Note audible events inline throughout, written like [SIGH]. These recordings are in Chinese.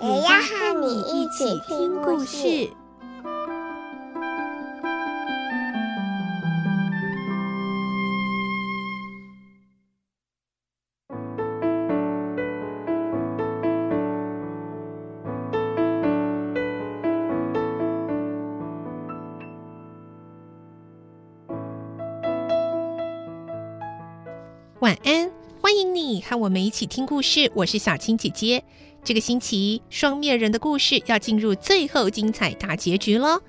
也要和你一起听故事。晚安，和我们一起听故事。我是小青姐姐。这个星期，双面人的故事要进入最后精彩大结局了。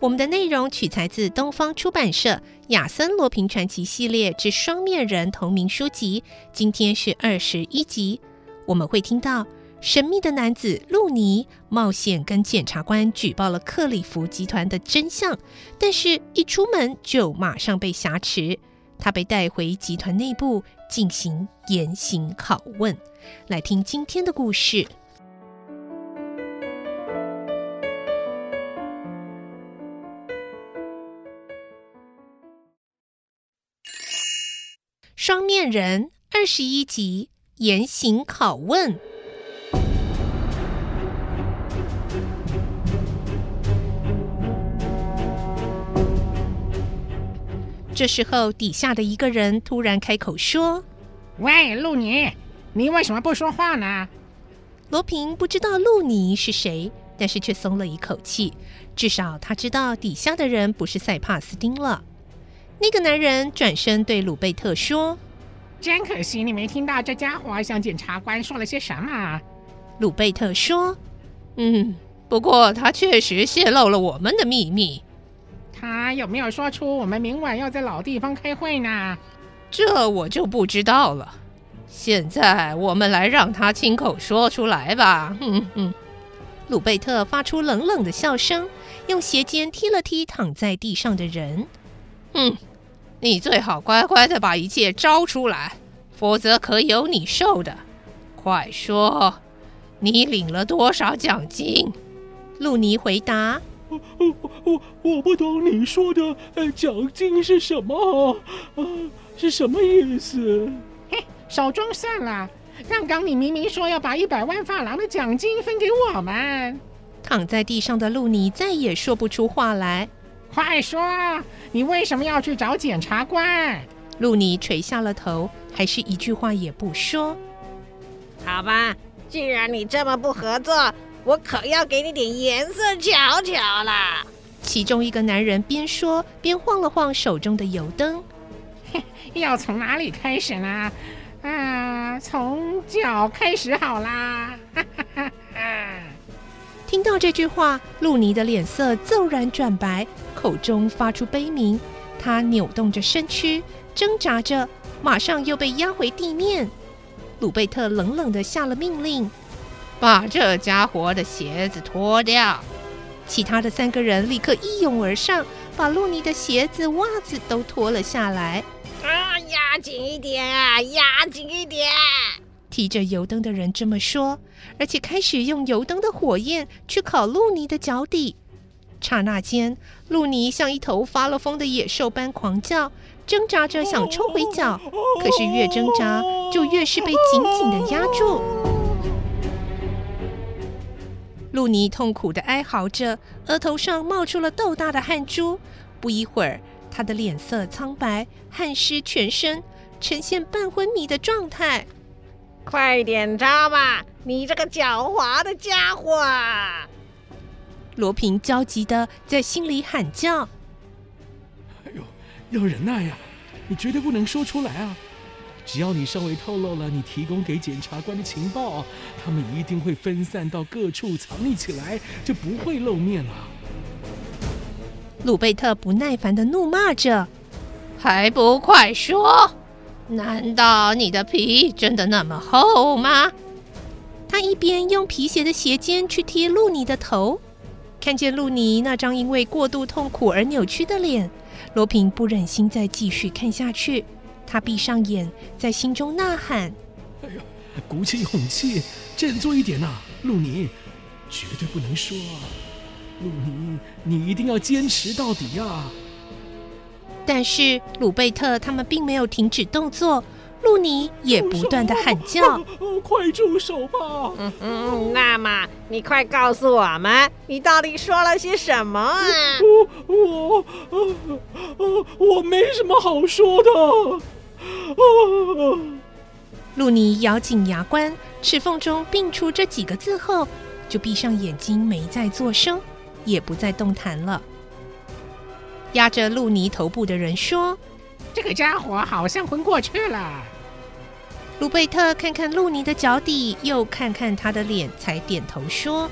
我们的内容取材自东方出版社《亚森罗平传奇》系列之《双面人》同名书籍。今天是二十一集，我们会听到神秘的男子路尼冒险跟检察官举报了克里夫集团的真相，但是一出门就马上被挟持。他被带回集团内部进行严刑拷问。来听今天的故事：双面人二十一集严刑拷问。这时候，底下的一个人突然开口说：“喂，路尼，你为什么不说话呢？”罗平不知道路尼是谁，但是却松了一口气，至少他知道底下的人不是塞帕斯丁了。那个男人转身对鲁贝特说：“真可惜，你没听到这家伙向检察官说了些什么。”鲁贝特说：“嗯，不过他确实泄露了我们的秘密。”他有没有说出我们明晚要在老地方开会呢？这我就不知道了。现在我们来让他亲口说出来吧。哼哼，鲁贝特发出冷冷的笑声，用鞋尖踢了踢躺在地上的人。哼，[LAUGHS] 你最好乖乖的把一切招出来，否则可有你受的。快说，你领了多少奖金？路尼回答。我 [LAUGHS] 我我不懂你说的呃奖金是什么啊？是什么意思？嘿，少装蒜了！刚刚你明明说要把一百万发廊的奖金分给我们。躺在地上的路尼再也说不出话来。快说，你为什么要去找检察官？路尼垂下了头，还是一句话也不说。好吧，既然你这么不合作。我可要给你点颜色瞧瞧了。其中一个男人边说边晃了晃手中的油灯。[LAUGHS] 要从哪里开始呢？啊，从脚开始好啦。[LAUGHS] 听到这句话，露尼的脸色骤然转白，口中发出悲鸣。他扭动着身躯，挣扎着，马上又被压回地面。鲁贝特冷冷的下了命令。把这家伙的鞋子脱掉！其他的三个人立刻一拥而上，把露妮的鞋子、袜子都脱了下来。啊，压紧一点啊，压紧一点！提着油灯的人这么说，而且开始用油灯的火焰去烤露妮的脚底。刹那间，露妮像一头发了疯的野兽般狂叫，挣扎着想抽回脚，可是越挣扎就越是被紧紧的压住。路尼痛苦的哀嚎着，额头上冒出了豆大的汗珠。不一会儿，他的脸色苍白，汗湿全身，呈现半昏迷的状态。快点扎吧，你这个狡猾的家伙！罗平焦急的在心里喊叫：“哎呦，要忍耐呀！你绝对不能说出来啊！”只要你稍微透露了你提供给检察官的情报，他们一定会分散到各处藏匿起来，就不会露面了。鲁贝特不耐烦的怒骂着：“还不快说！难道你的皮真的那么厚吗？”他一边用皮鞋的鞋尖去贴露尼的头，看见露尼那张因为过度痛苦而扭曲的脸，罗平不忍心再继续看下去。他闭上眼，在心中呐喊：“哎呀，鼓起勇气，振作一点呐，露妮，绝对不能说啊！露妮，你一定要坚持到底啊！”但是鲁贝特他们并没有停止动作，露妮也不断的喊叫：“哦哦、快住手吧！”嗯嗯，那么你快告诉我们，你到底说了些什么啊？我我我我，我没什么好说的。[LAUGHS] 露妮咬紧牙关，齿缝中并出这几个字后，就闭上眼睛，没再作声，也不再动弹了。压着露妮头部的人说：“这个家伙好像昏过去了。”鲁贝特看看露妮的脚底，又看看他的脸，才点头说：“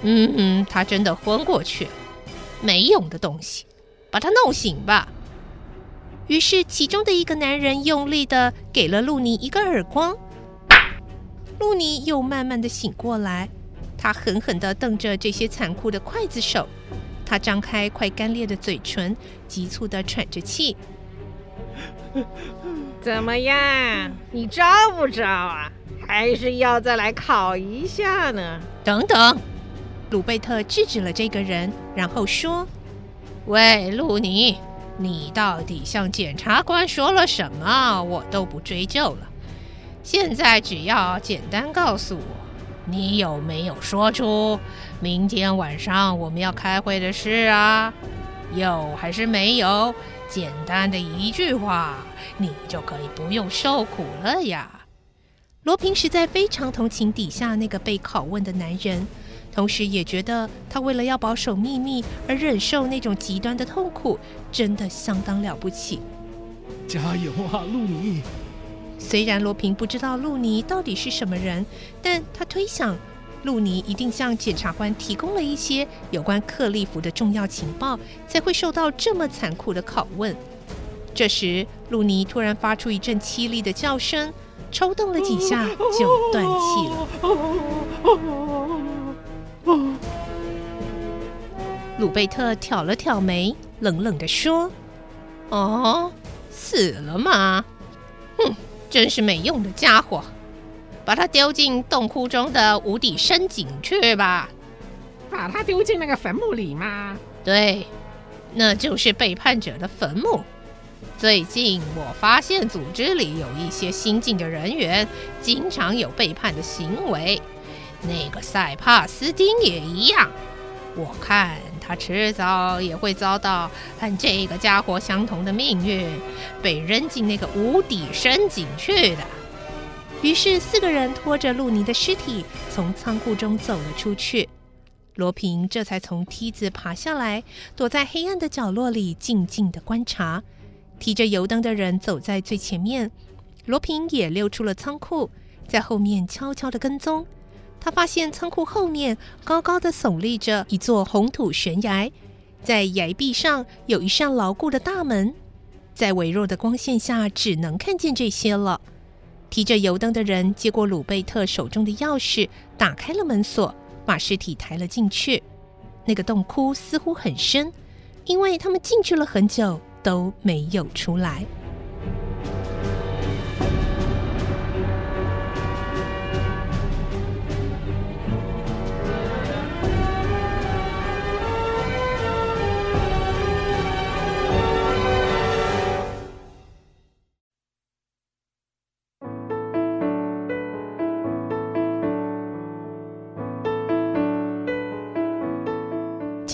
嗯嗯，他真的昏过去了，没用的东西，把他弄醒吧。”于是，其中的一个男人用力的给了露妮一个耳光，露妮又慢慢的醒过来。他狠狠的瞪着这些残酷的刽子手，他张开快干裂的嘴唇，急促的喘着气。怎么样？你招不招啊？还是要再来考一下呢？等等，鲁贝特制止了这个人，然后说：“喂，露妮。”你到底向检察官说了什么？我都不追究了。现在只要简单告诉我，你有没有说出明天晚上我们要开会的事啊？有还是没有？简单的一句话，你就可以不用受苦了呀。罗平实在非常同情底下那个被拷问的男人。同时也觉得他为了要保守秘密而忍受那种极端的痛苦，真的相当了不起。加油啊，露妮！虽然罗平不知道露尼到底是什么人，但他推想，露尼一定向检察官提供了一些有关克利夫的重要情报，才会受到这么残酷的拷问。这时，露尼突然发出一阵凄厉的叫声，抽动了几下就断气了。鲁贝特挑了挑眉，冷冷地说：“哦，死了吗？哼，真是没用的家伙！把他丢进洞窟中的无底深井去吧。把他丢进那个坟墓里吗？对，那就是背叛者的坟墓。最近我发现组织里有一些新进的人员，经常有背叛的行为。那个塞帕斯丁也一样。”我看他迟早也会遭到和这个家伙相同的命运，被扔进那个无底深井去的。于是四个人拖着露妮的尸体从仓库中走了出去。罗平这才从梯子爬下来，躲在黑暗的角落里静静地观察。提着油灯的人走在最前面，罗平也溜出了仓库，在后面悄悄地跟踪。他发现仓库后面高高的耸立着一座红土悬崖，在崖壁上有一扇牢固的大门，在微弱的光线下只能看见这些了。提着油灯的人接过鲁贝特手中的钥匙，打开了门锁，把尸体抬了进去。那个洞窟似乎很深，因为他们进去了很久都没有出来。